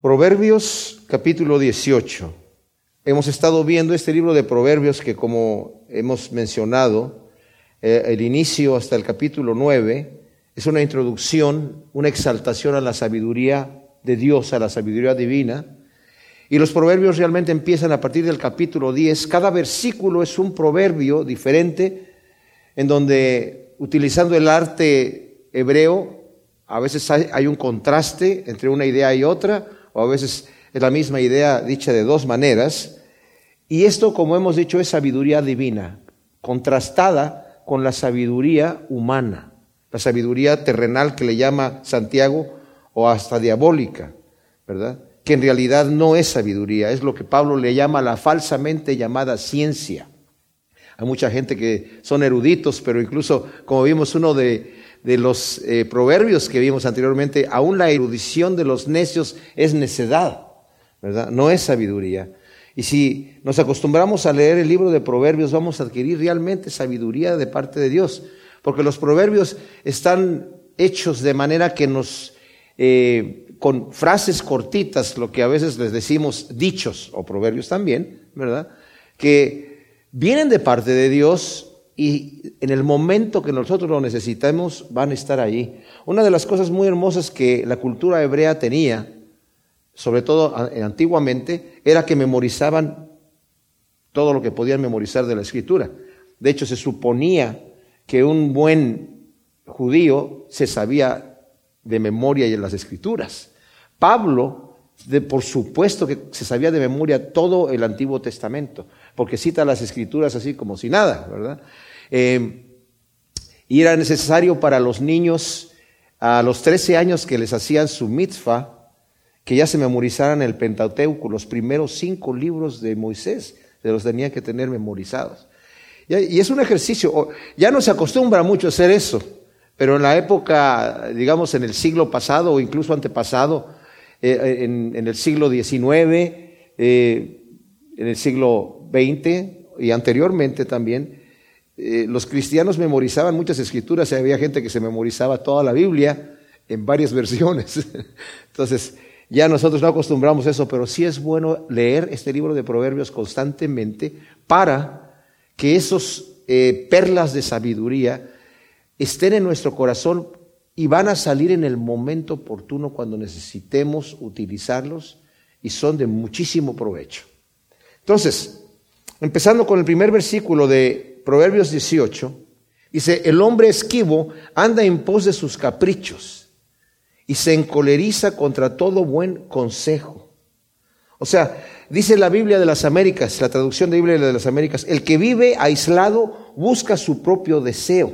Proverbios capítulo 18. Hemos estado viendo este libro de Proverbios que como hemos mencionado, eh, el inicio hasta el capítulo 9 es una introducción, una exaltación a la sabiduría de Dios, a la sabiduría divina. Y los proverbios realmente empiezan a partir del capítulo 10. Cada versículo es un proverbio diferente en donde utilizando el arte hebreo, a veces hay, hay un contraste entre una idea y otra, o a veces es la misma idea dicha de dos maneras. Y esto, como hemos dicho, es sabiduría divina, contrastada con la sabiduría humana, la sabiduría terrenal que le llama Santiago o hasta diabólica, ¿verdad? Que en realidad no es sabiduría, es lo que Pablo le llama la falsamente llamada ciencia. Hay mucha gente que son eruditos, pero incluso, como vimos uno de, de los eh, proverbios que vimos anteriormente, aún la erudición de los necios es necedad, ¿verdad? No es sabiduría. Y si nos acostumbramos a leer el libro de proverbios, vamos a adquirir realmente sabiduría de parte de Dios, porque los proverbios están hechos de manera que nos, eh, con frases cortitas, lo que a veces les decimos dichos o proverbios también, ¿verdad? Que vienen de parte de Dios y en el momento que nosotros lo necesitemos van a estar allí. Una de las cosas muy hermosas que la cultura hebrea tenía, sobre todo antiguamente, era que memorizaban todo lo que podían memorizar de la escritura. De hecho, se suponía que un buen judío se sabía de memoria y en las escrituras. Pablo, por supuesto que se sabía de memoria todo el Antiguo Testamento, porque cita las escrituras así como si nada, ¿verdad? Eh, y era necesario para los niños a los 13 años que les hacían su mitzvah, que ya se memorizaran el Pentateuco, los primeros cinco libros de Moisés, se los tenía que tener memorizados. Y es un ejercicio, ya no se acostumbra mucho a hacer eso, pero en la época, digamos, en el siglo pasado o incluso antepasado, eh, en, el siglo XIX, eh, en el siglo XX y anteriormente también, eh, los cristianos memorizaban muchas escrituras y había gente que se memorizaba toda la Biblia en varias versiones. Entonces, ya nosotros no acostumbramos eso, pero sí es bueno leer este libro de Proverbios constantemente para que esos eh, perlas de sabiduría estén en nuestro corazón y van a salir en el momento oportuno cuando necesitemos utilizarlos y son de muchísimo provecho. Entonces, empezando con el primer versículo de Proverbios 18, dice, el hombre esquivo anda en pos de sus caprichos y se encoleriza contra todo buen consejo. O sea, dice la Biblia de las Américas, la traducción de Biblia de las Américas, el que vive aislado busca su propio deseo.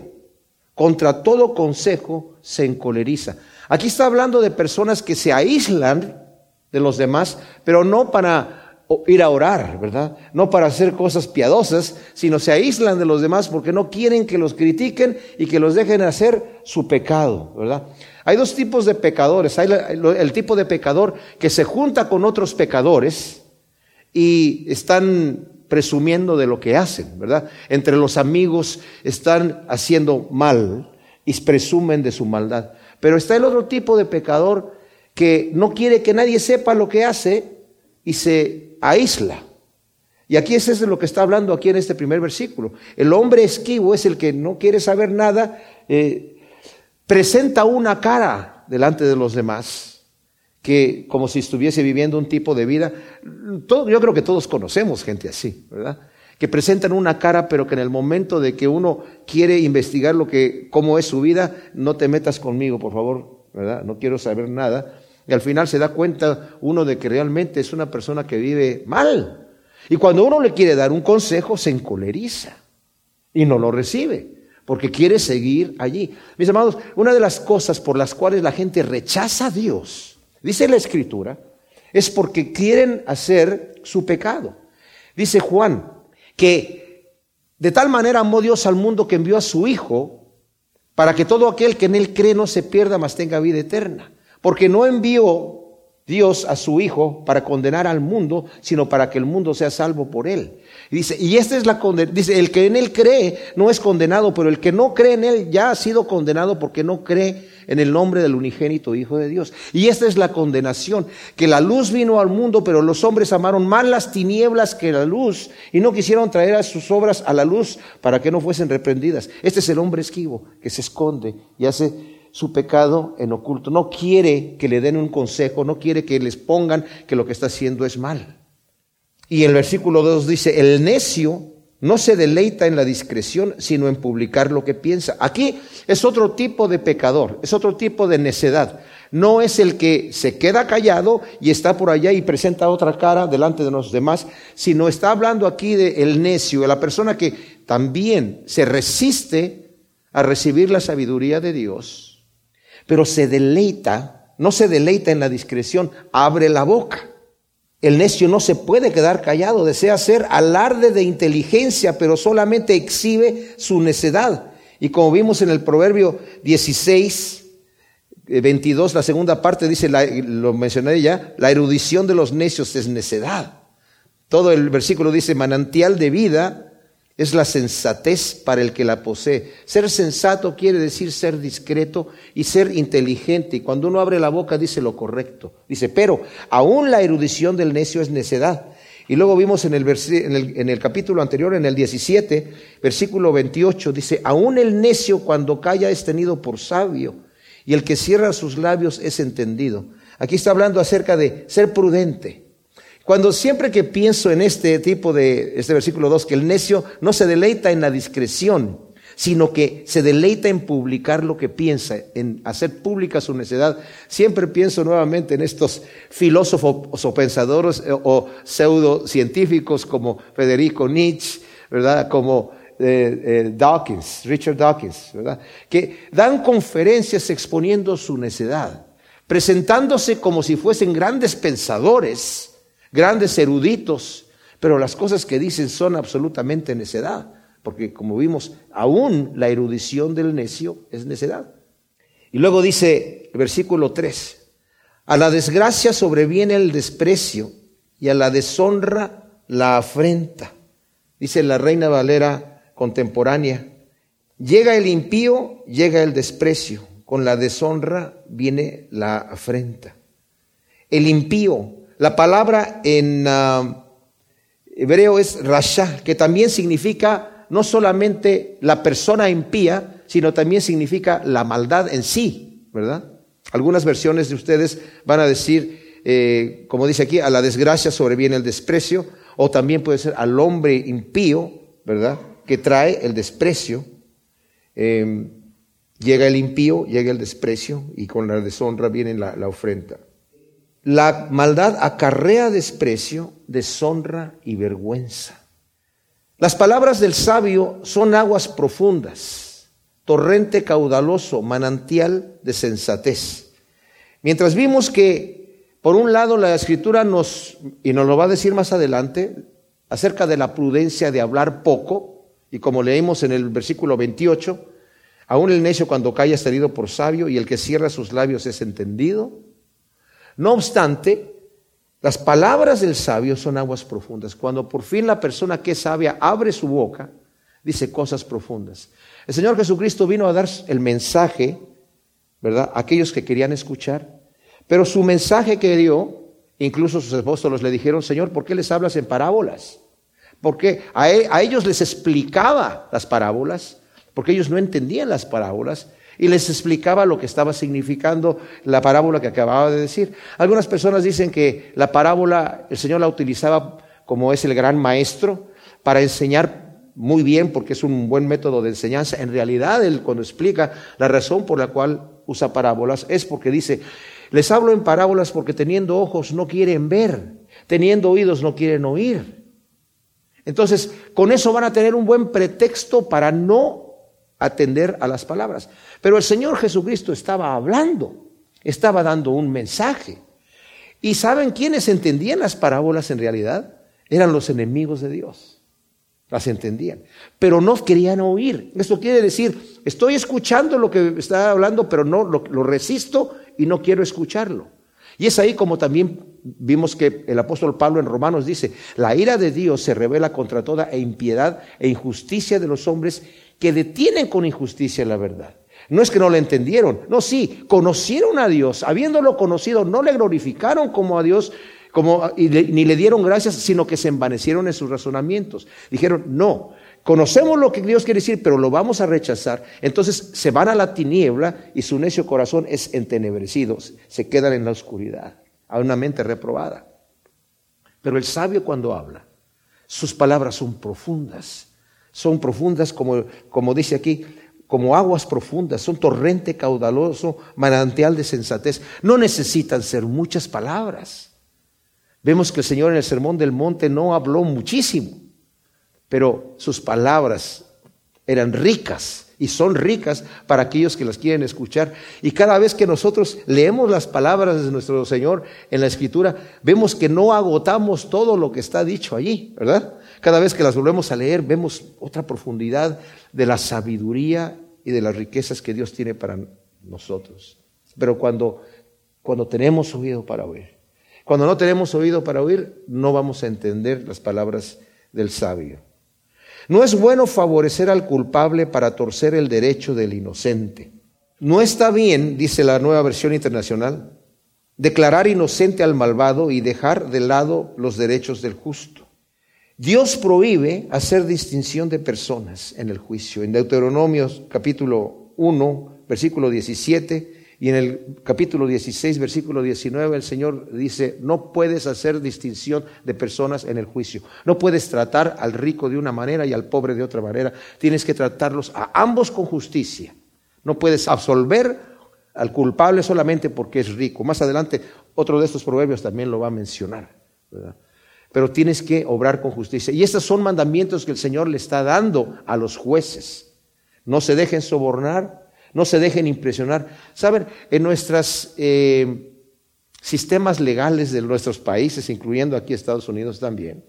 Contra todo consejo se encoleriza. Aquí está hablando de personas que se aíslan de los demás, pero no para ir a orar, ¿verdad? No para hacer cosas piadosas, sino se aíslan de los demás porque no quieren que los critiquen y que los dejen hacer su pecado, ¿verdad? Hay dos tipos de pecadores. Hay el tipo de pecador que se junta con otros pecadores y están presumiendo de lo que hacen, ¿verdad? Entre los amigos están haciendo mal y presumen de su maldad. Pero está el otro tipo de pecador que no quiere que nadie sepa lo que hace y se aísla. Y aquí es de lo que está hablando aquí en este primer versículo. El hombre esquivo es el que no quiere saber nada, eh, presenta una cara delante de los demás, que como si estuviese viviendo un tipo de vida. Yo creo que todos conocemos gente así, ¿verdad? Que presentan una cara, pero que en el momento de que uno quiere investigar lo que, cómo es su vida, no te metas conmigo, por favor, ¿verdad? No quiero saber nada. Y al final se da cuenta uno de que realmente es una persona que vive mal. Y cuando uno le quiere dar un consejo, se encoleriza y no lo recibe, porque quiere seguir allí. Mis amados, una de las cosas por las cuales la gente rechaza a Dios, dice la Escritura, es porque quieren hacer su pecado. Dice Juan que de tal manera amó Dios al mundo que envió a su Hijo para que todo aquel que en él cree no se pierda, mas tenga vida eterna porque no envió Dios a su Hijo para condenar al mundo, sino para que el mundo sea salvo por él. Y dice, y esta es la dice, el que en él cree no es condenado, pero el que no cree en él ya ha sido condenado porque no cree en el nombre del unigénito Hijo de Dios. Y esta es la condenación, que la luz vino al mundo, pero los hombres amaron más las tinieblas que la luz y no quisieron traer a sus obras a la luz para que no fuesen reprendidas. Este es el hombre esquivo que se esconde y hace su pecado en oculto. No quiere que le den un consejo, no quiere que les pongan que lo que está haciendo es mal. Y el versículo 2 dice, el necio no se deleita en la discreción, sino en publicar lo que piensa. Aquí es otro tipo de pecador, es otro tipo de necedad. No es el que se queda callado y está por allá y presenta otra cara delante de los demás, sino está hablando aquí de el necio, de la persona que también se resiste a recibir la sabiduría de Dios pero se deleita, no se deleita en la discreción, abre la boca. El necio no se puede quedar callado, desea hacer alarde de inteligencia, pero solamente exhibe su necedad. Y como vimos en el Proverbio 16, 22, eh, la segunda parte dice, lo mencioné ya, la erudición de los necios es necedad. Todo el versículo dice, manantial de vida es la sensatez para el que la posee. Ser sensato quiere decir ser discreto y ser inteligente. Y cuando uno abre la boca dice lo correcto. Dice, pero aún la erudición del necio es necedad. Y luego vimos en el, en el, capítulo anterior, en el 17, versículo 28, dice, aún el necio cuando calla es tenido por sabio y el que cierra sus labios es entendido. Aquí está hablando acerca de ser prudente. Cuando siempre que pienso en este tipo de, este versículo 2, que el necio no se deleita en la discreción, sino que se deleita en publicar lo que piensa, en hacer pública su necedad. Siempre pienso nuevamente en estos filósofos o pensadores eh, o pseudocientíficos como Federico Nietzsche, ¿verdad? Como eh, eh, Dawkins, Richard Dawkins, ¿verdad? Que dan conferencias exponiendo su necedad, presentándose como si fuesen grandes pensadores grandes eruditos, pero las cosas que dicen son absolutamente necedad, porque como vimos, aún la erudición del necio es necedad. Y luego dice el versículo 3, a la desgracia sobreviene el desprecio y a la deshonra la afrenta. Dice la reina Valera contemporánea, llega el impío, llega el desprecio, con la deshonra viene la afrenta. El impío la palabra en ah, hebreo es rasha, que también significa no solamente la persona impía, sino también significa la maldad en sí, ¿verdad? Algunas versiones de ustedes van a decir, eh, como dice aquí, a la desgracia sobreviene el desprecio, o también puede ser al hombre impío, ¿verdad? Que trae el desprecio. Em, llega el impío, llega el desprecio, y con la deshonra viene la, la ofrenda. La maldad acarrea desprecio, deshonra y vergüenza. Las palabras del sabio son aguas profundas, torrente caudaloso, manantial de sensatez. Mientras vimos que, por un lado, la escritura nos, y nos lo va a decir más adelante, acerca de la prudencia de hablar poco, y como leímos en el versículo 28, aún el necio cuando calla es herido por sabio, y el que cierra sus labios es entendido. No obstante, las palabras del sabio son aguas profundas. Cuando por fin la persona que es sabia abre su boca, dice cosas profundas. El Señor Jesucristo vino a dar el mensaje, ¿verdad? A aquellos que querían escuchar. Pero su mensaje que dio, incluso sus apóstoles le dijeron, Señor, ¿por qué les hablas en parábolas? Porque a, a ellos les explicaba las parábolas, porque ellos no entendían las parábolas y les explicaba lo que estaba significando la parábola que acababa de decir. Algunas personas dicen que la parábola el Señor la utilizaba como es el gran maestro para enseñar muy bien porque es un buen método de enseñanza. En realidad, él cuando explica la razón por la cual usa parábolas es porque dice, les hablo en parábolas porque teniendo ojos no quieren ver, teniendo oídos no quieren oír. Entonces, con eso van a tener un buen pretexto para no atender a las palabras. Pero el Señor Jesucristo estaba hablando, estaba dando un mensaje. ¿Y saben quiénes entendían las parábolas en realidad? Eran los enemigos de Dios. Las entendían, pero no querían oír. Esto quiere decir, estoy escuchando lo que está hablando, pero no lo, resisto y no quiero escucharlo. Y es ahí como también vimos que el apóstol Pablo en Romanos dice, la ira de Dios se revela contra toda impiedad e injusticia de los hombres que detienen con injusticia la verdad. No es que no le entendieron, no, sí, conocieron a Dios, habiéndolo conocido, no le glorificaron como a Dios, como, ni le dieron gracias, sino que se envanecieron en sus razonamientos. Dijeron, no, conocemos lo que Dios quiere decir, pero lo vamos a rechazar. Entonces se van a la tiniebla y su necio corazón es entenebrecido, se quedan en la oscuridad, a una mente reprobada. Pero el sabio cuando habla, sus palabras son profundas, son profundas como, como dice aquí, como aguas profundas, son torrente caudaloso, manantial de sensatez. No necesitan ser muchas palabras. Vemos que el Señor en el Sermón del Monte no habló muchísimo, pero sus palabras eran ricas y son ricas para aquellos que las quieren escuchar. Y cada vez que nosotros leemos las palabras de nuestro Señor en la Escritura, vemos que no agotamos todo lo que está dicho allí, ¿verdad? Cada vez que las volvemos a leer, vemos otra profundidad de la sabiduría y de las riquezas que Dios tiene para nosotros. Pero cuando, cuando tenemos oído para oír, cuando no tenemos oído para oír, no vamos a entender las palabras del sabio. No es bueno favorecer al culpable para torcer el derecho del inocente. No está bien, dice la nueva versión internacional, declarar inocente al malvado y dejar de lado los derechos del justo. Dios prohíbe hacer distinción de personas en el juicio. En Deuteronomio capítulo 1, versículo 17 y en el capítulo 16, versículo 19, el Señor dice, no puedes hacer distinción de personas en el juicio. No puedes tratar al rico de una manera y al pobre de otra manera. Tienes que tratarlos a ambos con justicia. No puedes absolver al culpable solamente porque es rico. Más adelante, otro de estos proverbios también lo va a mencionar. ¿verdad? Pero tienes que obrar con justicia. Y estos son mandamientos que el Señor le está dando a los jueces. No se dejen sobornar, no se dejen impresionar. Saben, en nuestros eh, sistemas legales de nuestros países, incluyendo aquí Estados Unidos también,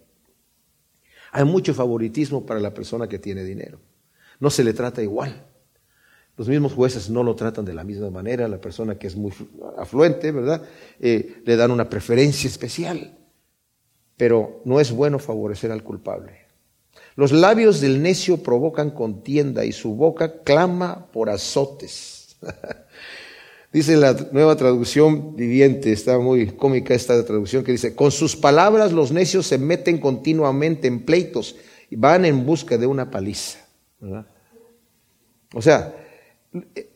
hay mucho favoritismo para la persona que tiene dinero. No se le trata igual. Los mismos jueces no lo tratan de la misma manera. La persona que es muy afluente, ¿verdad? Eh, le dan una preferencia especial pero no es bueno favorecer al culpable. Los labios del necio provocan contienda y su boca clama por azotes. dice la nueva traducción viviente, está muy cómica esta traducción que dice, con sus palabras los necios se meten continuamente en pleitos y van en busca de una paliza. O sea,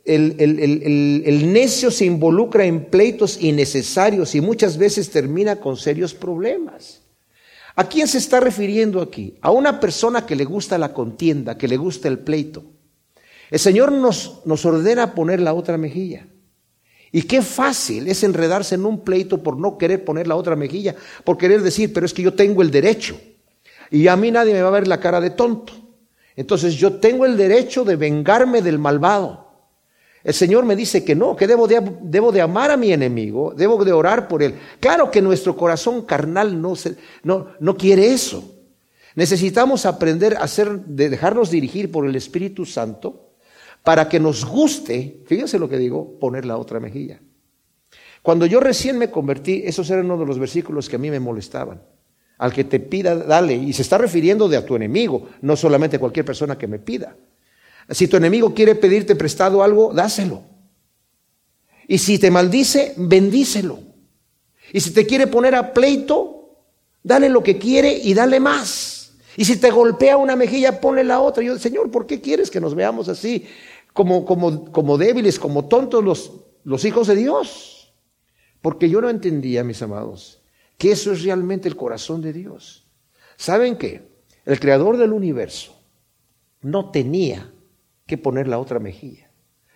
el, el, necio se involucra en pleitos innecesarios y muchas veces termina con serios problemas. ¿A quién se está refiriendo aquí? A una persona que le gusta la contienda, que le gusta el pleito. El Señor nos, nos ordena poner la otra mejilla. Y qué fácil es enredarse en un pleito por no querer poner la otra mejilla, por querer decir, pero es que yo tengo el derecho. Y a mí nadie me va a ver la cara de tonto. Entonces yo tengo el derecho de vengarme del malvado. El Señor me dice que no, que debo de, amar a mi enemigo, debo de orar por él. Claro que nuestro corazón carnal no, no, no quiere eso. Necesitamos aprender a hacer, de dejarnos dirigir por el Espíritu Santo para que nos guste, fíjense lo que digo, poner la otra mejilla. Cuando yo recién me convertí, esos eran uno de los versículos que a mí me molestaban. Al que te pida, dale. Y se está refiriendo de a tu enemigo, no solamente a cualquier persona que me pida. Si tu enemigo quiere pedirte prestado algo, dáselo. Y si te maldice, bendícelo. Y si te quiere poner a pleito, dale lo que quiere y dale más. Y si te golpea una mejilla, ponle la otra. yo, Señor, ¿por qué quieres que nos veamos así, como, como, como débiles, como tontos los, los hijos de Dios? Porque yo no entendía, mis amados, que eso es realmente el corazón de Dios. ¿Saben qué? El creador del universo no tenía que poner la otra mejilla.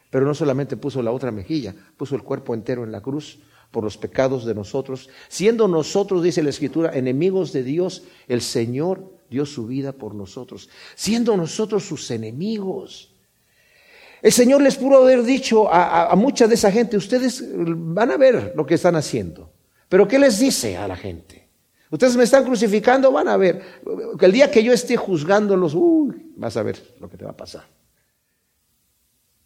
Pero no solamente puso la otra mejilla, puso el cuerpo entero en la cruz por los pecados de nosotros. Siendo nosotros, dice la Escritura, enemigos de Dios, el Señor dio su vida por nosotros. Siendo nosotros sus enemigos. El Señor les pudo haber dicho a, mucha de esa gente, ustedes van a ver lo que están haciendo. Pero ¿qué les dice a la gente? Ustedes me están crucificando, van a ver. El día que yo esté juzgándolos, uy, vas a ver lo que te va a pasar.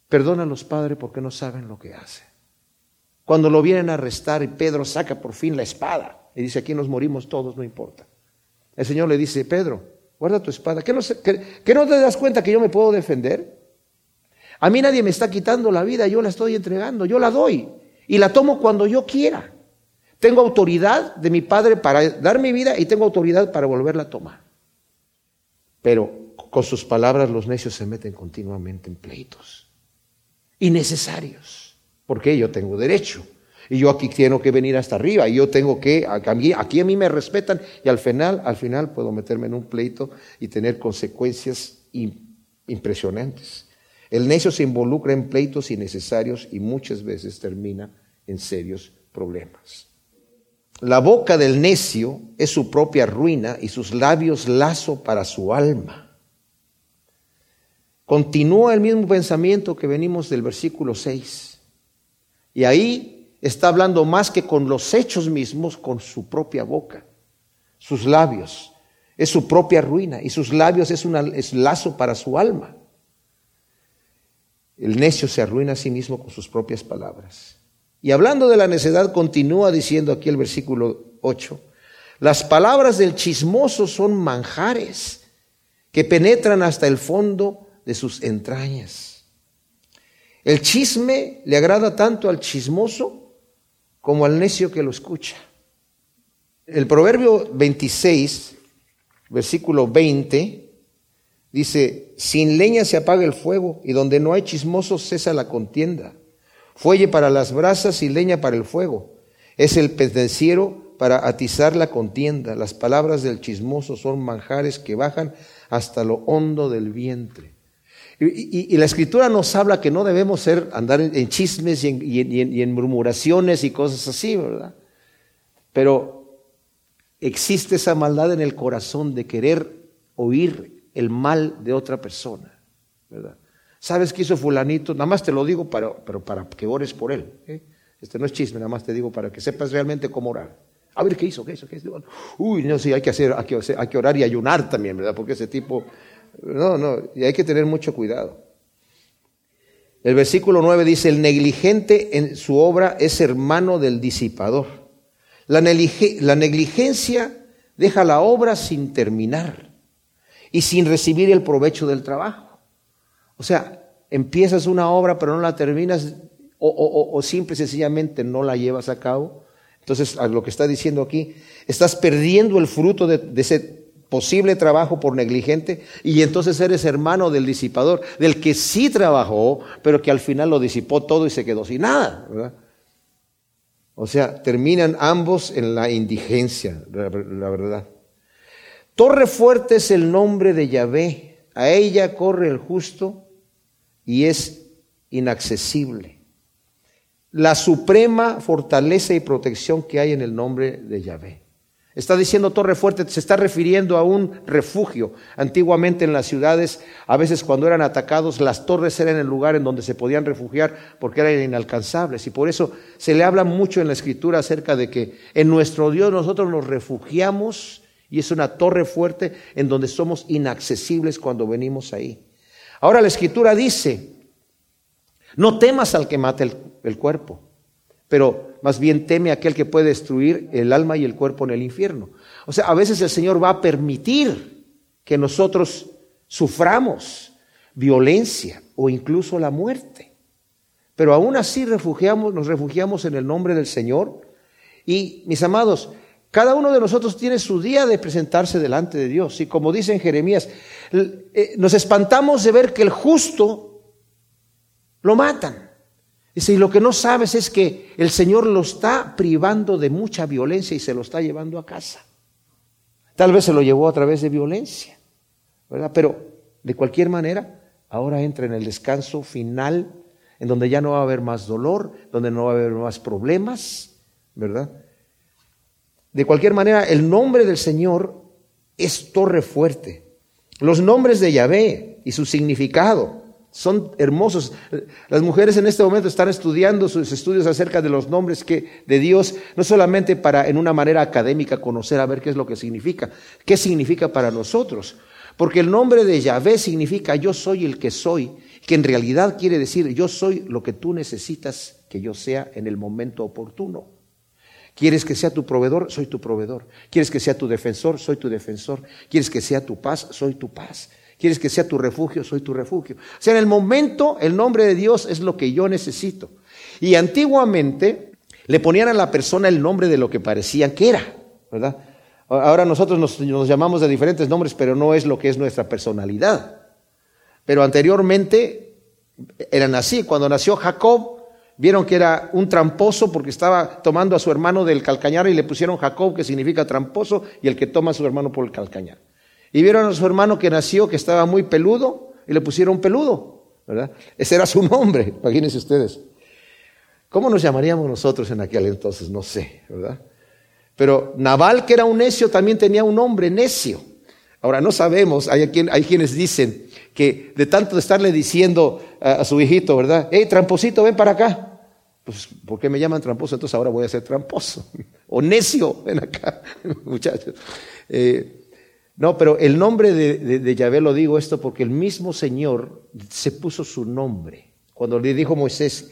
Perdónalos, Padre, porque no saben lo que hacen. Cuando lo vienen a arrestar y Pedro saca por fin la espada y dice, aquí nos morimos todos, no importa. El Señor le dice, Pedro, guarda tu espada. ¿Qué no, no te das cuenta que yo me puedo defender? A mí nadie me está quitando la vida, yo la estoy entregando, yo la doy y la tomo cuando yo quiera. Tengo autoridad de mi Padre para dar mi vida y tengo autoridad para volverla a tomar. Pero con sus palabras los necios se meten continuamente en pleitos innecesarios, porque yo tengo derecho. Y yo aquí tengo que venir hasta arriba, y yo tengo que, aquí, aquí a mí me respetan, y al final, al final puedo meterme en un pleito y tener consecuencias impresionantes. El necio se involucra en pleitos innecesarios y muchas veces termina en serios problemas. La boca del necio es su propia ruina y sus labios lazo para su alma. Continúa el mismo pensamiento que venimos del versículo 6. Y ahí está hablando más que con los hechos mismos, con su propia boca, sus labios. Es su propia ruina y sus labios es, un lazo para su alma. El necio se arruina a sí mismo con sus propias palabras. Y hablando de la necedad, continúa diciendo aquí el versículo 8, las palabras del chismoso son manjares que penetran hasta el fondo de sus entrañas. El chisme le agrada tanto al chismoso como al necio que lo escucha. El proverbio 26, versículo 20, dice, sin leña se apaga el fuego y donde no hay chismosos cesa la contienda. Fuelle para las brasas y leña para el fuego. Es el pendenciero para atizar la contienda. Las palabras del chismoso son manjares que bajan hasta lo hondo del vientre. Y, la escritura nos habla que no debemos ser, andar en, chismes y en, murmuraciones y cosas así, ¿verdad? Pero existe esa maldad en el corazón de querer oír el mal de otra persona, ¿verdad? ¿Sabes qué hizo fulanito? Nada más te lo digo para, pero para que ores por él. ¿eh? Este no es chisme, nada más te digo para que sepas realmente cómo orar. A ver qué hizo, qué hizo, qué hizo. Uy, no, sí, hay que hacer, hay que, hay que orar y ayunar también, ¿verdad? Porque ese tipo no, no, y hay que tener mucho cuidado. El versículo 9 dice, el negligente en su obra es hermano del disipador. La, negligencia deja la obra sin terminar y sin recibir el provecho del trabajo. O sea, empiezas una obra pero no la terminas o, simple y sencillamente no la llevas a cabo. Entonces, lo que está diciendo aquí, estás perdiendo el fruto de ese posible trabajo por negligente y entonces eres hermano del disipador, del que sí trabajó, pero que al final lo disipó todo y se quedó sin nada. O sea, terminan ambos en la indigencia, la, verdad. Torre fuerte es el nombre de Yahvé, a ella corre el justo y es inaccesible. La suprema fortaleza y protección que hay en el nombre de Yahvé. Está diciendo torre fuerte, se está refiriendo a un refugio. Antiguamente en las ciudades, a veces cuando eran atacados, las torres eran el lugar en donde se podían refugiar porque eran inalcanzables. Y por eso se le habla mucho en la escritura acerca de que en nuestro Dios nosotros nos refugiamos y es una torre fuerte en donde somos inaccesibles cuando venimos ahí. Ahora la escritura dice, no temas al que mate el, el cuerpo pero más bien teme aquel que puede destruir el alma y el cuerpo en el infierno. O sea, a veces el Señor va a permitir que nosotros suframos violencia o incluso la muerte. Pero aún así refugiamos, nos refugiamos en el nombre del Señor. Y mis amados, cada uno de nosotros tiene su día de presentarse delante de Dios. Y como dice en Jeremías, eh, nos espantamos de ver que el justo lo matan. Dice, y lo que no sabes es que el Señor lo está privando de mucha violencia y se lo está llevando a casa. Tal vez se lo llevó a través de violencia, ¿verdad? Pero de cualquier manera, ahora entra en el descanso final, en donde ya no va a haber más dolor, donde no va a haber más problemas, ¿verdad? De cualquier manera, el nombre del Señor es torre fuerte. Los nombres de Yahvé y su significado son hermosos. Las mujeres en este momento están estudiando sus estudios acerca de los nombres que, de Dios, no solamente para en una manera académica conocer a ver qué es lo que significa, qué significa para nosotros. Porque el nombre de Yahvé significa yo soy el que soy, que en realidad quiere decir yo soy lo que tú necesitas que yo sea en el momento oportuno. ¿Quieres que sea tu proveedor? Soy tu proveedor. ¿Quieres que sea tu defensor? Soy tu defensor. ¿Quieres que sea tu paz? Soy tu paz. ¿Quieres que sea tu refugio? Soy tu refugio. O sea, en el momento el nombre de Dios es lo que yo necesito. Y antiguamente le ponían a la persona el nombre de lo que parecían que era, ¿verdad? Ahora nosotros nos, llamamos de diferentes nombres, pero no es lo que es nuestra personalidad. Pero anteriormente eran así. Cuando nació Jacob, vieron que era un tramposo porque estaba tomando a su hermano del calcañar y le pusieron Jacob, que significa tramposo, y el que toma a su hermano por el calcañar. Y vieron a su hermano que nació, que estaba muy peludo, y le pusieron peludo, ¿verdad? Ese era su nombre, imagínense ustedes. ¿Cómo nos llamaríamos nosotros en aquel entonces? No sé, ¿verdad? Pero Naval, que era un necio, también tenía un nombre necio. Ahora, no sabemos, hay, hay quienes dicen que de tanto de estarle diciendo a, su hijito, ¿verdad? Hey, tramposito, ven para acá. Pues, ¿por qué me llaman tramposo? Entonces ahora voy a ser tramposo. O necio, ven acá, muchachos. Eh, no, pero el nombre de, de, Yahvé lo digo esto porque el mismo Señor se puso su nombre. Cuando le dijo Moisés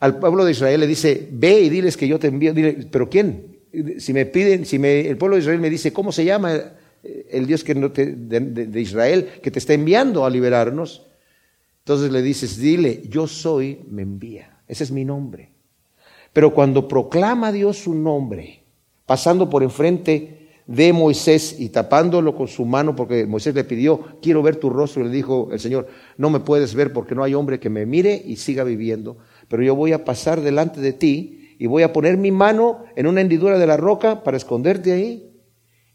al pueblo de Israel, le dice, ve y diles que yo te envío. Dile, ¿pero quién? si me piden, si el pueblo de Israel me dice, ¿cómo se llama el Dios que de, Israel que te está enviando a liberarnos? Entonces le dices, dile, yo soy, me envía. Ese es mi nombre. Pero cuando proclama Dios su nombre, pasando por enfrente de Moisés y tapándolo con su mano, porque Moisés le pidió, quiero ver tu rostro, y le dijo el Señor, no me puedes ver porque no hay hombre que me mire y siga viviendo, pero yo voy a pasar delante de ti y voy a poner mi mano en una hendidura de la roca para esconderte ahí.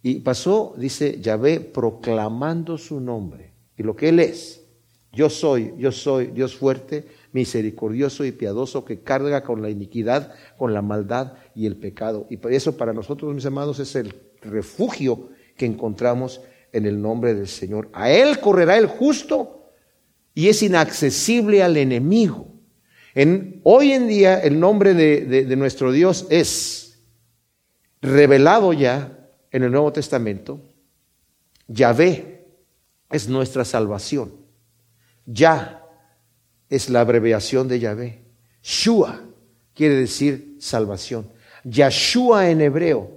Y pasó, dice Yahvé, proclamando su nombre y lo que Él es. Yo soy, yo soy Dios fuerte, misericordioso y piadoso que carga con la iniquidad, con la maldad y el pecado. Y eso para nosotros, mis amados, es el refugio que encontramos en el nombre del Señor. A Él correrá el justo y es inaccesible al enemigo hoy en día el nombre de, nuestro Dios es revelado ya en el Nuevo Testamento. Yahvé es nuestra salvación. Ya es la abreviación de Yahvé. Shua quiere decir salvación. Yahshua en hebreo,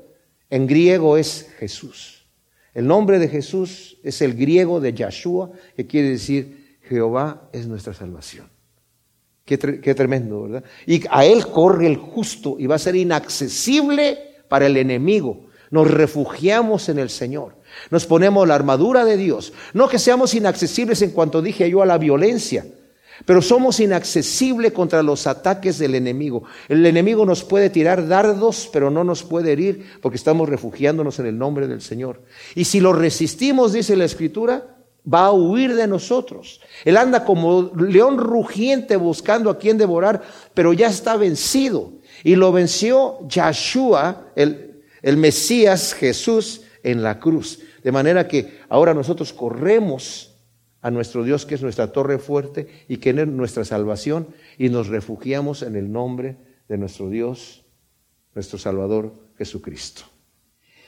en griego es Jesús. El nombre de Jesús es el griego de Yahshua, que quiere decir Jehová es nuestra salvación. Qué, tremendo, ¿verdad? Y a Él corre el justo y va a ser inaccesible para el enemigo. Nos refugiamos en el Señor. Nos ponemos la armadura de Dios. No que seamos inaccesibles en cuanto dije yo a la violencia, pero somos inaccesibles contra los ataques del enemigo. El enemigo nos puede tirar dardos, pero no nos puede herir porque estamos refugiándonos en el nombre del Señor. Y si lo resistimos, dice la Escritura, va a huir de nosotros. Él anda como león rugiente buscando a quien devorar, pero ya está vencido. Y lo venció Yahshua, el, el Mesías Jesús, en la cruz. De manera que ahora nosotros corremos a nuestro Dios, que es nuestra torre fuerte y que es nuestra salvación, y nos refugiamos en el nombre de nuestro Dios, nuestro Salvador Jesucristo.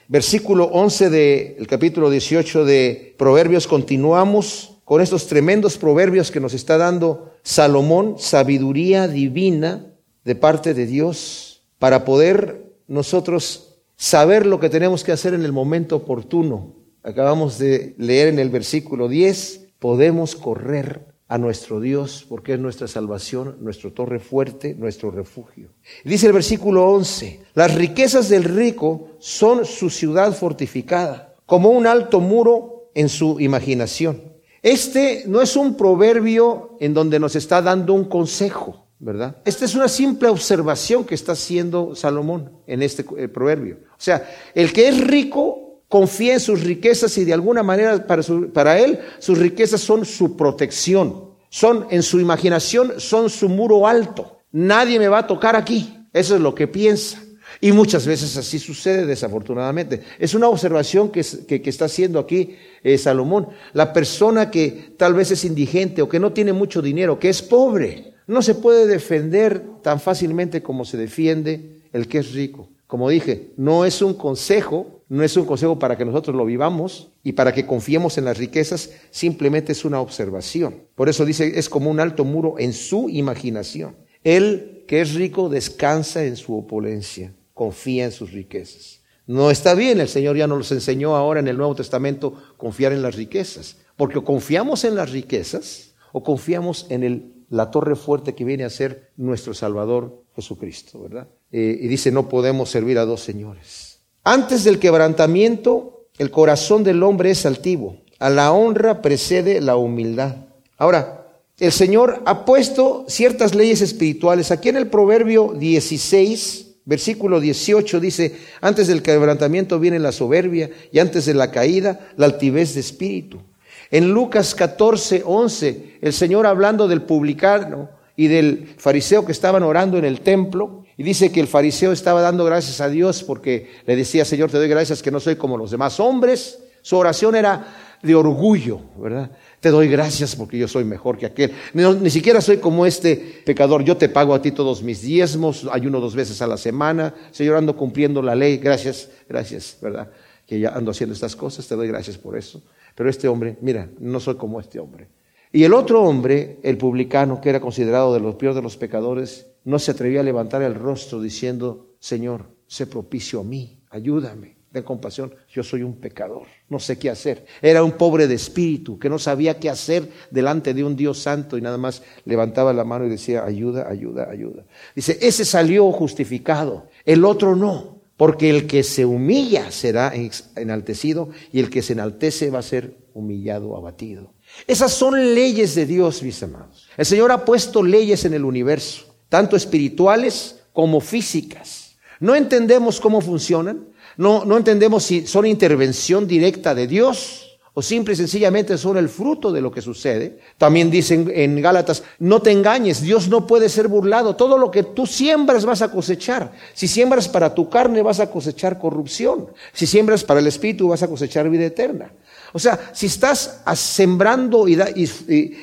Versículo 11 del capítulo 18 de Proverbios, continuamos con estos tremendos proverbios que nos está dando Salomón, sabiduría divina de parte de Dios, para poder nosotros saber lo que tenemos que hacer en el momento oportuno. Acabamos de leer en el versículo 10, podemos correr a nuestro Dios, porque es nuestra salvación, nuestro torre fuerte, nuestro refugio. Dice el versículo 11, las riquezas del rico son su ciudad fortificada, como un alto muro en su imaginación. Este no es un proverbio en donde nos está dando un consejo, ¿verdad? Esta es una simple observación que está haciendo Salomón en este eh, proverbio. O sea, el que es rico confía en sus riquezas y de alguna manera para, para, él sus riquezas son su protección, son en su imaginación, son su muro alto. Nadie me va a tocar aquí. Eso es lo que piensa. Y muchas veces así sucede, desafortunadamente. Es una observación que, que, está haciendo aquí eh, Salomón. La persona que tal vez es indigente o que no tiene mucho dinero, que es pobre, no se puede defender tan fácilmente como se defiende el que es rico. Como dije, no es un consejo, no es un consejo para que nosotros lo vivamos y para que confiemos en las riquezas, simplemente es una observación. Por eso dice, es como un alto muro en su imaginación. Él que es rico descansa en su opulencia, confía en sus riquezas. No está bien, el Señor ya nos enseñó ahora en el Nuevo Testamento confiar en las riquezas, porque o confiamos en las riquezas o confiamos en el, la torre fuerte que viene a ser nuestro Salvador Jesucristo, ¿verdad? Eh, y dice, no podemos servir a dos señores. Antes del quebrantamiento, el corazón del hombre es altivo. A la honra precede la humildad. Ahora, el Señor ha puesto ciertas leyes espirituales. Aquí en el Proverbio 16, Versículo 18 dice, antes del quebrantamiento viene la soberbia y antes de la caída la altivez de espíritu. En Lucas 14, 11, el Señor hablando del publicano y del fariseo que estaban orando en el templo, y dice que el fariseo estaba dando gracias a Dios porque le decía, Señor, te doy gracias que no soy como los demás hombres. Su oración era de orgullo, ¿verdad? Te doy gracias porque yo soy mejor que aquel. ni siquiera soy como este pecador. Yo te pago a ti todos mis diezmos, ayuno dos veces a la semana. Señor, ando cumpliendo la ley. Gracias, gracias, ¿verdad? Que ya ando haciendo estas cosas. Te doy gracias por eso. Pero este hombre, mira, no soy como este hombre. Y el otro hombre, el publicano, que era considerado de los peores de los pecadores, no se atrevía a levantar el rostro diciendo, Señor, sé propicio a mí, ayúdame ten compasión, yo soy un pecador, no sé qué hacer. Era un pobre de espíritu que no sabía qué hacer delante de un Dios santo y nada más levantaba la mano y decía, ayuda, ayuda, ayuda. Dice, ese salió justificado, el otro no, porque el que se humilla será enaltecido y el que se enaltece va a ser humillado, abatido. Esas son leyes de Dios, mis amados. El Señor ha puesto leyes en el universo, tanto espirituales como físicas. No entendemos cómo funcionan, no, no entendemos si son intervención directa de Dios o simple y sencillamente son el fruto de lo que sucede. También dicen en Gálatas, no te engañes, Dios no puede ser burlado. Todo lo que tú siembras vas a cosechar. Si siembras para tu carne vas a cosechar corrupción. Si siembras para el espíritu vas a cosechar vida eterna. O sea, si estás sembrando y,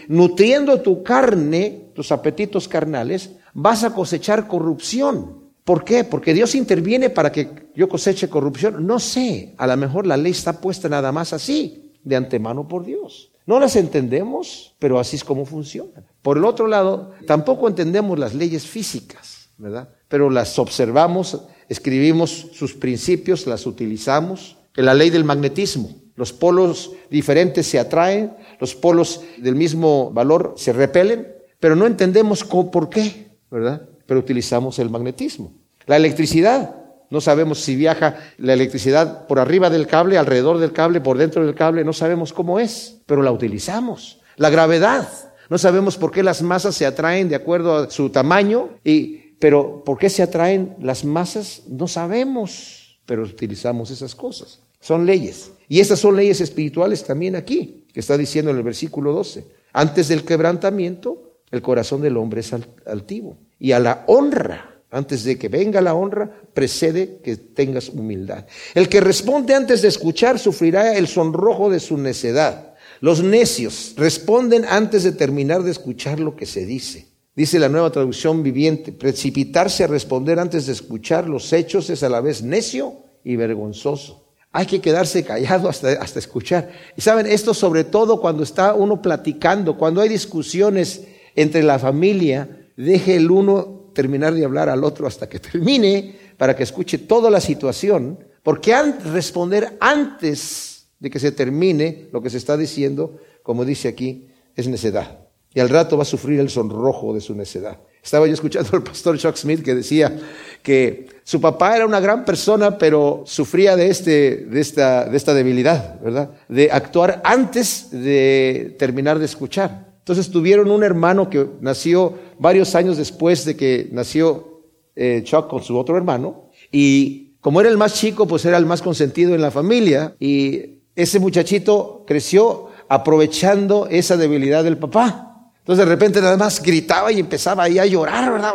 nutriendo tu carne, tus apetitos carnales, vas a cosechar corrupción. ¿Por qué? Porque Dios interviene para que yo coseche corrupción. No sé, a lo mejor la ley está puesta nada más así, de antemano por Dios. No las entendemos, pero así es como funcionan. Por el otro lado, tampoco entendemos las leyes físicas, ¿verdad? Pero las observamos, escribimos sus principios, las utilizamos. La ley del magnetismo, los polos diferentes se atraen, los polos del mismo valor se repelen, pero no entendemos por qué, ¿verdad? pero utilizamos el magnetismo. La electricidad, no sabemos si viaja la electricidad por arriba del cable, alrededor del cable, por dentro del cable, no sabemos cómo es, pero la utilizamos. La gravedad, no sabemos por qué las masas se atraen de acuerdo a su tamaño, y, pero por qué se atraen las masas, no sabemos, pero utilizamos esas cosas. Son leyes. Y estas son leyes espirituales también aquí, que está diciendo en el versículo 12. Antes del quebrantamiento, el corazón del hombre es altivo y a la honra. Antes de que venga la honra, precede que tengas humildad. El que responde antes de escuchar sufrirá el sonrojo de su necedad. Los necios responden antes de terminar de escuchar lo que se dice. Dice la nueva traducción viviente, precipitarse a responder antes de escuchar los hechos es a la vez necio y vergonzoso. Hay que quedarse callado hasta, hasta escuchar. Y saben, esto sobre todo cuando está uno platicando, cuando hay discusiones entre la familia, deje el uno terminar de hablar al otro hasta que termine para que escuche toda la situación, porque responder antes de que se termine lo que se está diciendo, como dice aquí, es necedad. Y al rato va a sufrir el sonrojo de su necedad. Estaba yo escuchando al pastor Chuck Smith que decía que su papá era una gran persona, pero sufría de, este, de, esta, de esta debilidad, ¿verdad? De actuar antes de terminar de escuchar. Entonces tuvieron un hermano que nació varios años después de que nació eh, Chuck con su otro hermano. Y como era el más chico, pues era el más consentido en la familia. Y ese muchachito creció aprovechando esa debilidad del papá. Entonces de repente nada más gritaba y empezaba ahí a llorar, ¿verdad?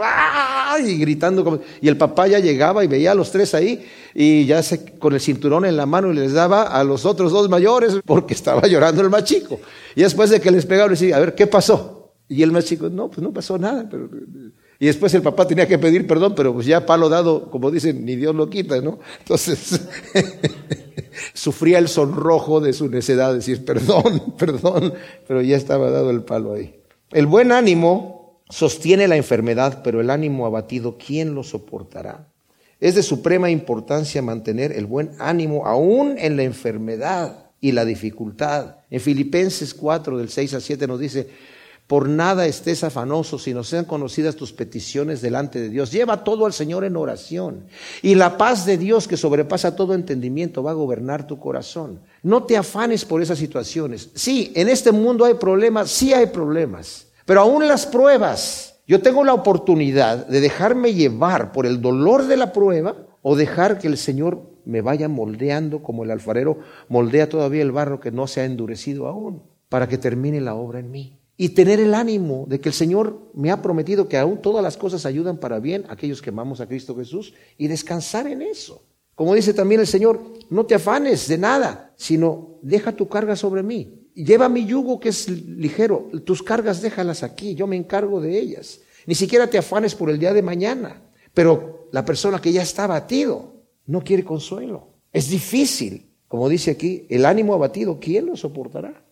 Y gritando. Como... Y el papá ya llegaba y veía a los tres ahí y ya se, con el cinturón en la mano y les daba a los otros dos mayores porque estaba llorando el más chico. Y después de que les pegaba, les decía, a ver, ¿qué pasó? Y el más chico, no, pues no pasó nada. Pero... Y después el papá tenía que pedir perdón, pero pues ya palo dado, como dicen, ni Dios lo quita, ¿no? Entonces, sufría el sonrojo de su necedad, decir, perdón, perdón, pero ya estaba dado el palo ahí. El buen ánimo sostiene la enfermedad, pero el ánimo abatido, ¿quién lo soportará? Es de suprema importancia mantener el buen ánimo aún en la enfermedad y la dificultad. En Filipenses 4, del 6 a 7 nos dice, por nada estés afanoso, sino sean conocidas tus peticiones delante de Dios. Lleva todo al Señor en oración. Y la paz de Dios que sobrepasa todo entendimiento va a gobernar tu corazón. No te afanes por esas situaciones. Sí, en este mundo hay problemas, sí hay problemas. Pero aún las pruebas, yo tengo la oportunidad de dejarme llevar por el dolor de la prueba o dejar que el Señor me vaya moldeando como el alfarero moldea todavía el barro que no se ha endurecido aún, para que termine la obra en mí y tener el ánimo de que el Señor me ha prometido que aún todas las cosas ayudan para bien a aquellos que amamos a Cristo Jesús y descansar en eso. Como dice también el Señor, no te afanes de nada, sino deja tu carga sobre mí. Lleva mi yugo que es ligero, tus cargas déjalas aquí, yo me encargo de ellas. Ni siquiera te afanes por el día de mañana, pero la persona que ya está abatido no quiere consuelo. Es difícil, como dice aquí, el ánimo abatido, ¿quién lo soportará?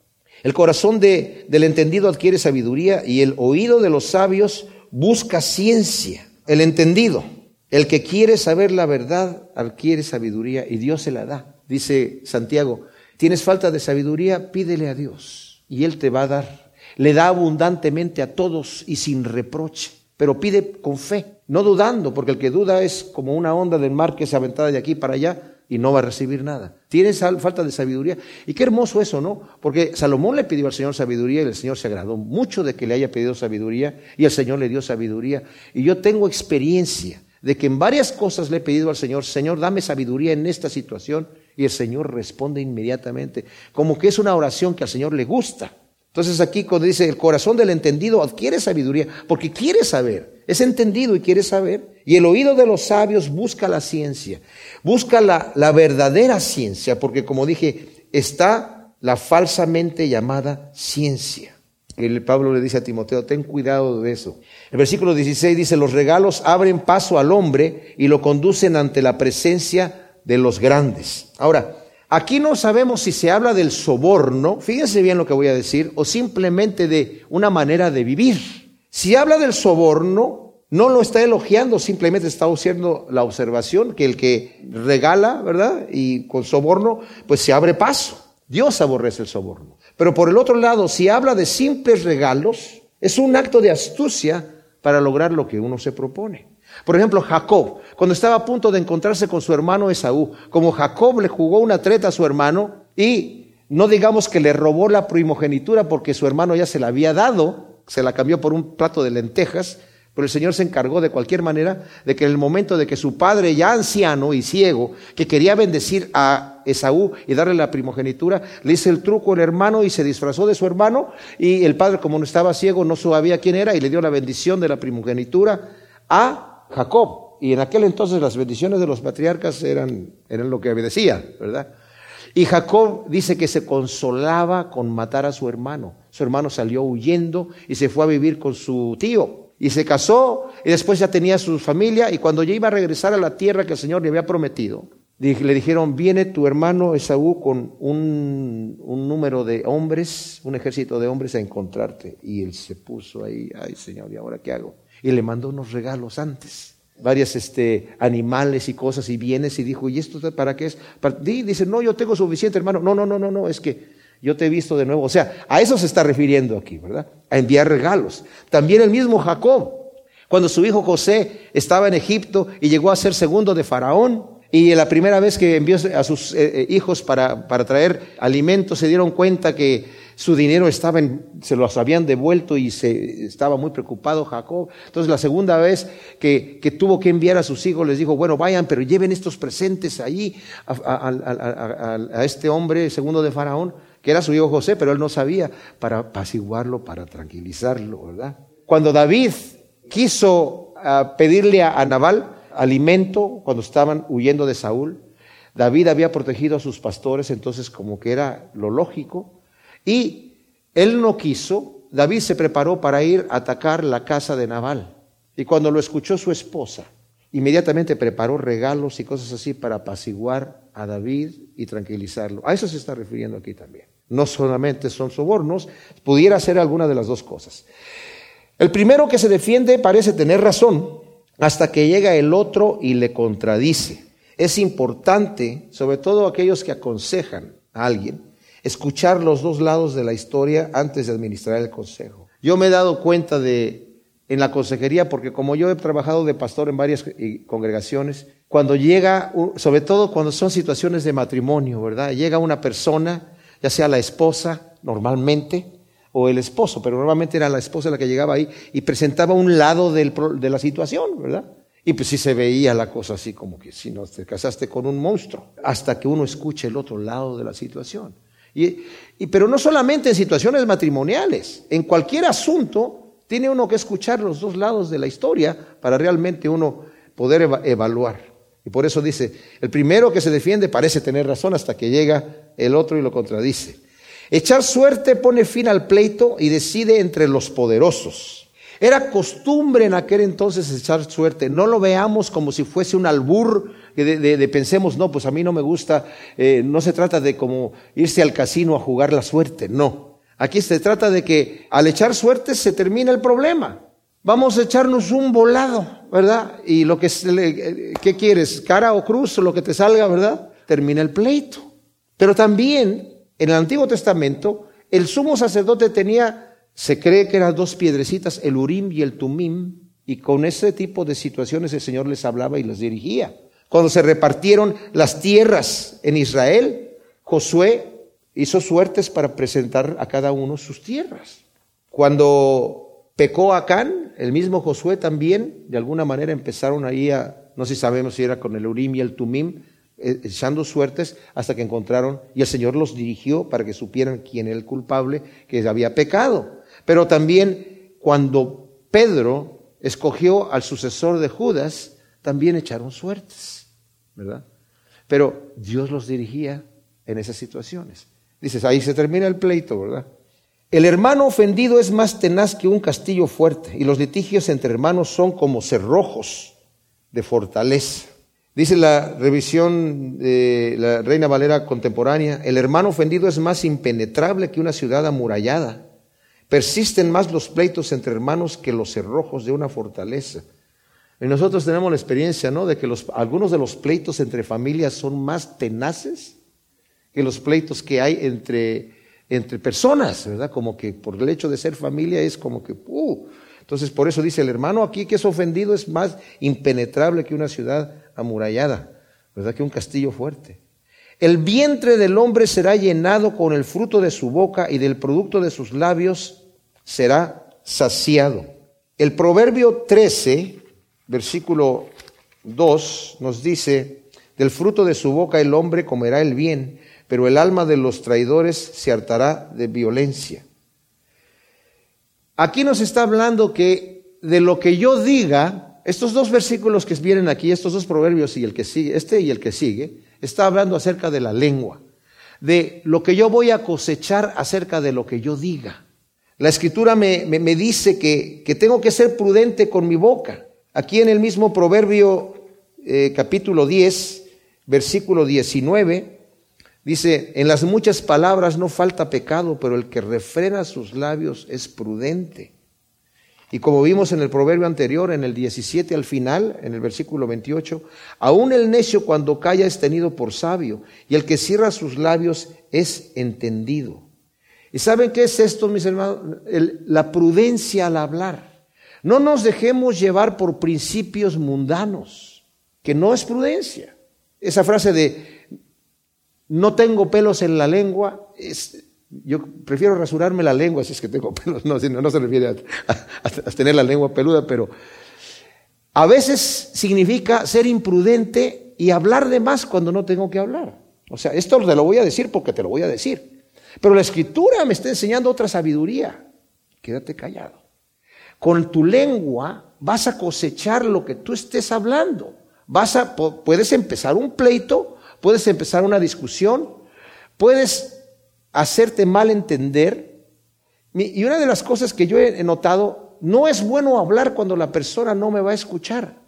El corazón del entendido adquiere sabiduría y el oído de los sabios busca ciencia. El entendido, el que quiere saber la verdad, adquiere sabiduría y Dios se la da. Dice Santiago, tienes falta de sabiduría, pídele a Dios y Él te va a dar. Le da abundantemente a todos y sin reproche, pero pide con fe, no dudando, porque el que duda es como una onda del mar que se aventada de aquí para allá y no va a recibir nada. Tienes falta de sabiduría. Y qué hermoso eso, ¿no? Porque Salomón le pidió al Señor sabiduría y el Señor se agradó mucho de que le haya pedido sabiduría y el Señor le dio sabiduría. Y yo tengo experiencia de que en varias cosas le he pedido al Señor, Señor, dame sabiduría en esta situación y el Señor responde inmediatamente, como que es una oración que al Señor le gusta. Entonces aquí cuando dice, el corazón del entendido adquiere sabiduría, porque quiere saber, es entendido y quiere saber, y el oído de los sabios busca la ciencia, busca la, la verdadera ciencia, porque como dije, está la falsamente llamada ciencia. El Pablo le dice a Timoteo, ten cuidado de eso. El versículo 16 dice, los regalos abren paso al hombre y lo conducen ante la presencia de los grandes. Ahora, Aquí no sabemos si se habla del soborno, fíjense bien lo que voy a decir, o simplemente de una manera de vivir. Si habla del soborno, no lo está elogiando, simplemente está haciendo la observación que el que regala, ¿verdad? Y con soborno, pues se abre paso. Dios aborrece el soborno. Pero por el otro lado, si habla de simples regalos, es un acto de astucia para lograr lo que uno se propone. Por ejemplo, Jacob, cuando estaba a punto de encontrarse con su hermano Esaú, como Jacob le jugó una treta a su hermano y no digamos que le robó la primogenitura porque su hermano ya se la había dado, se la cambió por un plato de lentejas, pero el Señor se encargó de cualquier manera de que en el momento de que su padre, ya anciano y ciego, que quería bendecir a Esaú y darle la primogenitura, le hizo el truco al hermano y se disfrazó de su hermano y el padre, como no estaba ciego, no sabía quién era y le dio la bendición de la primogenitura a Jacob. Y en aquel entonces las bendiciones de los patriarcas eran, eran lo que decía, ¿verdad? Y Jacob dice que se consolaba con matar a su hermano. Su hermano salió huyendo y se fue a vivir con su tío. Y se casó y después ya tenía su familia y cuando ya iba a regresar a la tierra que el Señor le había prometido, le dijeron, viene tu hermano Esaú con un, un, número de hombres, un ejército de hombres a encontrarte. Y él se puso ahí, ay Señor, ¿y ahora qué hago? y le mandó unos regalos antes. Varias este, animales y cosas y bienes y dijo, ¿y esto para qué es? dice, no, yo tengo suficiente, hermano. No, no, no, no, no, es que yo te he visto de nuevo. O sea, a eso se está refiriendo aquí, ¿verdad? A enviar regalos. También el mismo Jacob, cuando su hijo José estaba en Egipto y llegó a ser segundo de Faraón, y la primera vez que envió a sus eh, eh, hijos para, para traer alimentos, se dieron cuenta que su dinero estaba en, se los habían devuelto y se, estaba muy preocupado Jacob. Entonces la segunda vez que, que tuvo que enviar a sus hijos les dijo, bueno, vayan, pero lleven estos presentes allí a, a este hombre segundo de Faraón, que era su hijo José, pero él no sabía, para apaciguarlo, para tranquilizarlo, ¿verdad? Cuando David quiso ah, pedirle a Nabal alimento cuando estaban huyendo de Saúl, David había protegido a sus pastores, entonces como que era lo lógico, y él no quiso, David se preparó para ir a atacar la casa de Nabal. Y cuando lo escuchó su esposa, inmediatamente preparó regalos y cosas así para apaciguar a David y tranquilizarlo. A eso se está refiriendo aquí también. No solamente son sobornos, pudiera ser alguna de las dos cosas. El primero que se defiende parece tener razón hasta que llega el otro y le contradice. Es importante, sobre todo aquellos que aconsejan a alguien, escuchar los dos lados de la historia antes de administrar el consejo. Yo me he dado cuenta de en la consejería, porque como yo he trabajado de pastor en varias eh, congregaciones, cuando llega, sobre todo cuando son situaciones de matrimonio, ¿verdad? Llega una persona, ya sea la esposa, normalmente, o el esposo, pero normalmente era la esposa la que llegaba ahí y presentaba un lado de la situación, ¿verdad? Y pues sí se veía la cosa así como que si no te casaste con un monstruo, hasta que uno escuche el otro lado de la situación. Y, pero no solamente en situaciones matrimoniales, en cualquier asunto tiene uno que escuchar los dos lados de la historia para realmente uno poder evaluar. Y por eso dice, el primero que se defiende parece tener razón hasta que llega el otro y lo contradice. Echar suerte pone fin al pleito y decide entre los poderosos. Era costumbre en aquel entonces echar suerte. No lo veamos como si fuese un albur de, pensemos, no, pues a mí no me gusta, eh, no se trata de como irse al casino a jugar la suerte, no. Aquí se trata de que al echar suerte se termina el problema. Vamos a echarnos un volado, ¿verdad? Y lo que, eh, ¿qué quieres? ¿Cara o cruz? Lo que te salga, ¿verdad? Termina el pleito. Pero también en el Antiguo Testamento, el sumo sacerdote tenía, se cree que eran dos piedrecitas, el Urim y el Tumim, y con ese tipo de situaciones el Señor les hablaba y les dirigía. Cuando se repartieron las tierras en Israel, Josué hizo suertes para presentar a cada uno sus tierras. Cuando pecó Acán, el mismo Josué también, de alguna manera empezaron ahí a, no si sabemos si era con el Urim y el Tumim, eh, echando suertes hasta que encontraron y el Señor los dirigió para que supieran quién era el culpable que había pecado. Pero también cuando Pedro escogió al sucesor de Judas, también echaron suertes, ¿verdad? Pero Dios los dirigía en esas situaciones. Dices, ahí se termina el pleito, ¿verdad? El hermano ofendido es más tenaz que un castillo fuerte y los litigios entre hermanos son como cerrojos de fortaleza. Dice la revisión de la Reina Valera contemporánea, el hermano ofendido es más impenetrable que una ciudad amurallada. Persisten más los pleitos entre hermanos que los cerrojos de una fortaleza. Y nosotros tenemos la experiencia, ¿no? De que los, algunos de los pleitos entre familias son más tenaces que los pleitos que hay entre, entre personas, ¿verdad? Como que por el hecho de ser familia es como que, uh. Entonces, por eso dice el hermano aquí que es ofendido es más impenetrable que una ciudad amurallada, ¿verdad? Que un castillo fuerte. El vientre del hombre será llenado con el fruto de su boca y del producto de sus labios será saciado. El proverbio 13, versículo 2, nos dice, del fruto de su boca el hombre comerá el bien, pero el alma de los traidores se hartará de violencia. Aquí nos está hablando que de lo que yo diga, estos dos versículos que vienen aquí, estos dos proverbios y el que sigue, este y el que sigue, está hablando acerca de la lengua, de lo que yo voy a cosechar acerca de lo que yo diga. La escritura me, dice que, tengo que ser prudente con mi boca. Aquí en el mismo proverbio eh, capítulo 10, versículo 19, dice, en las muchas palabras no falta pecado, pero el que refrena sus labios es prudente. Y como vimos en el proverbio anterior, en el 17 al final, en el versículo 28, aún el necio cuando calla es tenido por sabio, y el que cierra sus labios es entendido. ¿Y saben qué es esto, mis hermanos? la prudencia al hablar. No nos dejemos llevar por principios mundanos, que no es prudencia. Esa frase de no tengo pelos en la lengua es, yo prefiero rasurarme la lengua si es que tengo pelos. No, no, se refiere a, tener la lengua peluda, pero a veces significa ser imprudente y hablar de más cuando no tengo que hablar. O sea, esto te lo voy a decir porque te lo voy a decir. Pero la escritura me está enseñando otra sabiduría. Quédate callado. Con tu lengua vas a cosechar lo que tú estés hablando. Vas a, puedes empezar un pleito, puedes empezar una discusión, puedes hacerte mal entender. Y una de las cosas que yo he notado, no es bueno hablar cuando la persona no me va a escuchar.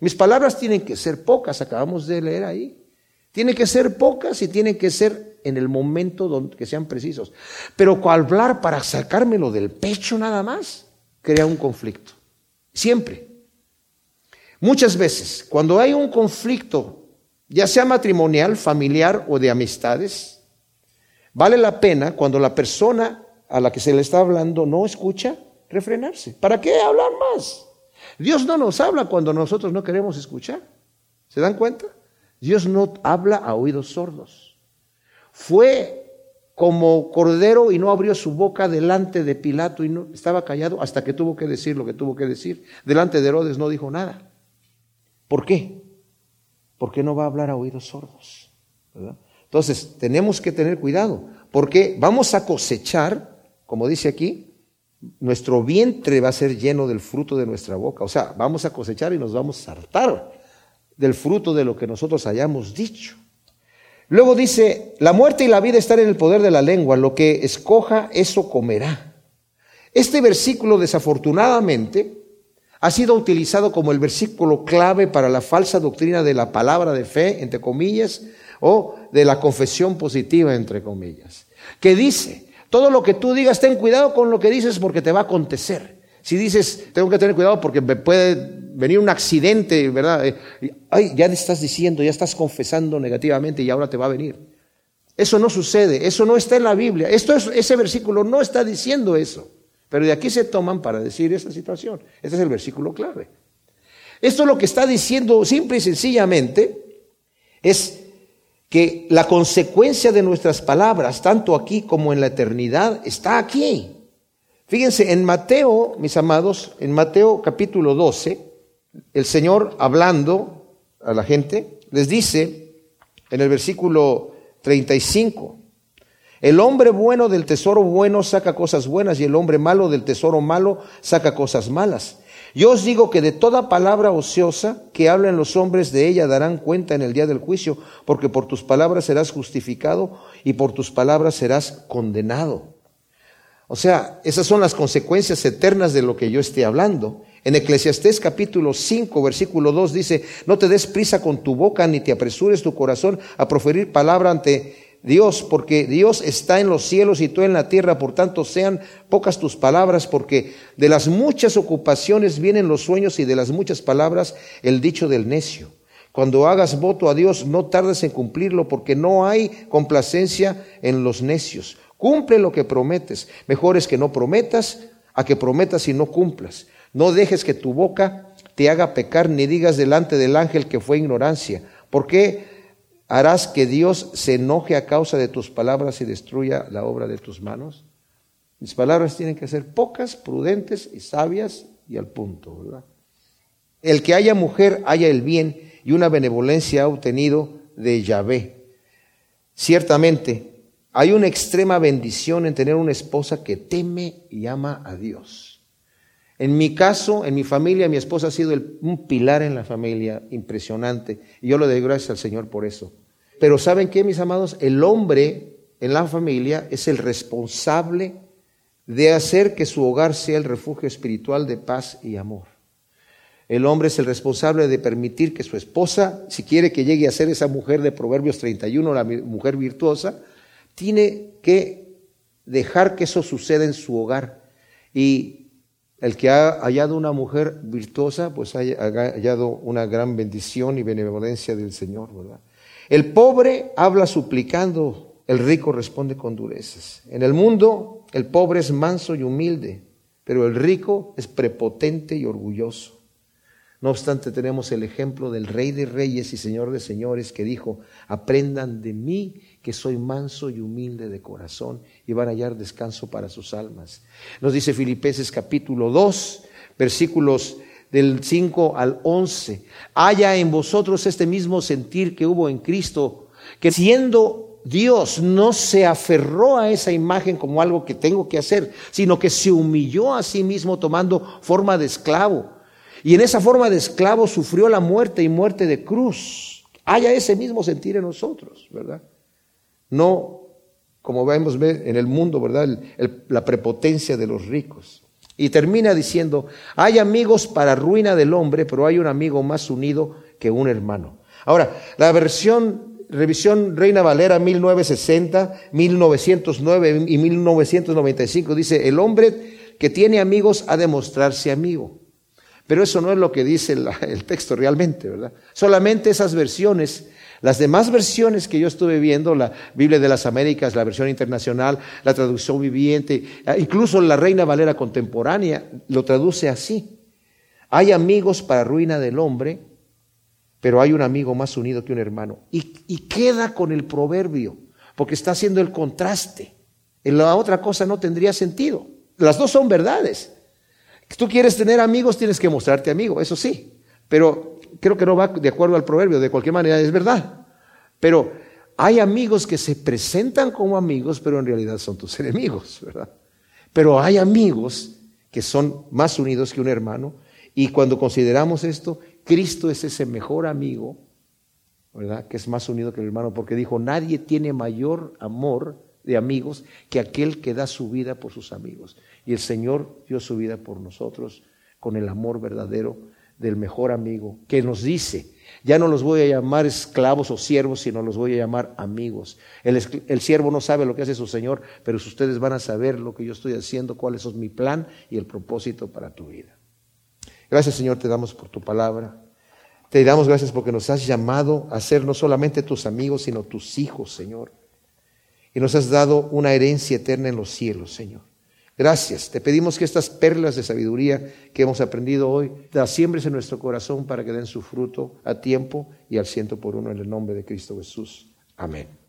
Mis palabras tienen que ser pocas, acabamos de leer ahí. Tienen que ser pocas y tienen que ser en el momento donde, que sean precisos. Pero hablar para sacármelo del pecho nada más, crea un conflicto. Siempre. Muchas veces, cuando hay un conflicto, ya sea matrimonial, familiar o de amistades, vale la pena cuando la persona a la que se le está hablando no escucha, refrenarse. ¿Para qué hablar más? Dios no nos habla cuando nosotros no queremos escuchar. ¿Se dan cuenta? Dios no habla a oídos sordos. Fue como cordero y no abrió su boca delante de Pilato y no estaba callado hasta que tuvo que decir lo que tuvo que decir. Delante de Herodes no dijo nada. ¿Por qué? Porque no va a hablar a oídos sordos. Entonces, tenemos que tener cuidado, porque vamos a cosechar, como dice aquí, nuestro vientre va a ser lleno del fruto de nuestra boca. O sea, vamos a cosechar y nos vamos a hartar del fruto de lo que nosotros hayamos dicho. Luego dice, la muerte y la vida están en el poder de la lengua, lo que escoja, eso comerá. Este versículo desafortunadamente ha sido utilizado como el versículo clave para la falsa doctrina de la palabra de fe, entre comillas, o de la confesión positiva, entre comillas, que dice, todo lo que tú digas, ten cuidado con lo que dices porque te va a acontecer. Si dices, tengo que tener cuidado porque me puede venir un accidente, ¿verdad? Eh, ay, ya estás diciendo, ya estás confesando negativamente y ahora te va a venir. Eso no sucede, eso no está en la Biblia. Esto es, ese versículo no está diciendo eso. Pero de aquí se toman para decir esa situación. Este es el versículo clave. Esto lo que está diciendo simple y sencillamente es que la consecuencia de nuestras palabras, tanto aquí como en la eternidad, está aquí. Fíjense, en Mateo, mis amados, en Mateo capítulo 12, el Señor hablando a la gente, les dice en el versículo 35, el hombre bueno del tesoro bueno saca cosas buenas y el hombre malo del tesoro malo saca cosas malas. Yo os digo que de toda palabra ociosa que hablen los hombres de ella darán cuenta en el día del juicio, porque por tus palabras serás justificado y por tus palabras serás condenado. O sea, esas son las consecuencias eternas de lo que yo esté hablando. En Eclesiastés capítulo 5, versículo 2 dice, no te des prisa con tu boca ni te apresures tu corazón a proferir palabra ante Dios, porque Dios está en los cielos y tú en la tierra, por tanto sean pocas tus palabras, porque de las muchas ocupaciones vienen los sueños y de las muchas palabras el dicho del necio. Cuando hagas voto a Dios, no tardes en cumplirlo, porque no hay complacencia en los necios. Cumple lo que prometes. Mejor es que no prometas a que prometas y no cumplas. No dejes que tu boca te haga pecar ni digas delante del ángel que fue ignorancia. ¿Por qué harás que Dios se enoje a causa de tus palabras y destruya la obra de tus manos? Mis palabras tienen que ser pocas, prudentes y sabias y al punto, ¿verdad? El que haya mujer haya el bien y una benevolencia ha obtenido de Yahvé. Ciertamente, hay una extrema bendición en tener una esposa que teme y ama a Dios. En mi caso, en mi familia, mi esposa ha sido un pilar en la familia impresionante y yo le doy gracias al Señor por eso. Pero ¿saben qué, mis amados? El hombre en la familia es el responsable de hacer que su hogar sea el refugio espiritual de paz y amor. El hombre es el responsable de permitir que su esposa, si quiere que llegue a ser esa mujer de Proverbios 31, la mujer virtuosa, tiene que dejar que eso suceda en su hogar. Y el que ha hallado una mujer virtuosa, pues ha hallado una gran bendición y benevolencia del Señor, ¿verdad? El pobre habla suplicando, el rico responde con durezas. En el mundo, el pobre es manso y humilde, pero el rico es prepotente y orgulloso. No obstante, tenemos el ejemplo del Rey de Reyes y Señor de Señores que dijo, aprendan de mí que soy manso y humilde de corazón y van a hallar descanso para sus almas. Nos dice Filipenses capítulo 2, versículos del 5 al 11. Haya en vosotros este mismo sentir que hubo en Cristo, que siendo Dios no se aferró a esa imagen como algo que tengo que hacer, sino que se humilló a sí mismo tomando forma de esclavo y en esa forma de esclavo sufrió la muerte y muerte de cruz. Haya ese mismo sentir en nosotros, ¿verdad? No, como vemos en el mundo, ¿verdad? la prepotencia de los ricos. Y termina diciendo, hay amigos para ruina del hombre, pero hay un amigo más unido que un hermano. Ahora, la versión, revisión Reina Valera 1960, 1909 y 1995 dice, el hombre que tiene amigos ha de mostrarse amigo. Pero eso no es lo que dice el texto realmente, ¿verdad? Solamente esas versiones, las demás versiones que yo estuve viendo, la Biblia de las Américas, la versión internacional, la traducción viviente, ah, incluso la Reina Valera contemporánea, lo traduce así. Hay amigos para ruina del hombre, pero hay un amigo más unido que un hermano. Y, y queda con el proverbio, porque está haciendo el contraste. En la otra cosa no tendría sentido. Las dos son verdades. Si tú quieres tener amigos, tienes que mostrarte amigo, eso sí. Pero creo que no va de acuerdo al proverbio, de cualquier manera es verdad. Pero hay amigos que se presentan como amigos, pero en realidad son tus enemigos, ¿verdad? Pero hay amigos que son más unidos que un hermano. Y cuando consideramos esto, Cristo es ese mejor amigo, ¿verdad? Que es más unido que el hermano, porque dijo, nadie tiene mayor amor de amigos que aquel que da su vida por sus amigos. Y el Señor dio su vida por nosotros con el amor verdadero del mejor amigo, que nos dice, ya no los voy a llamar esclavos o siervos, sino los voy a llamar amigos. El, el, siervo no sabe lo que hace su Señor, pero ustedes van a saber lo que yo estoy haciendo, cuál es mi plan y el propósito para tu vida. Gracias Señor, te damos por tu palabra. Te damos gracias porque nos has llamado a ser no solamente tus amigos, sino tus hijos, Señor. Y nos has dado una herencia eterna en los cielos, Señor. Gracias. Te pedimos que estas perlas de sabiduría que hemos aprendido hoy las siembres en nuestro corazón para que den su fruto a tiempo y al ciento por uno en el nombre de Cristo Jesús. Amén.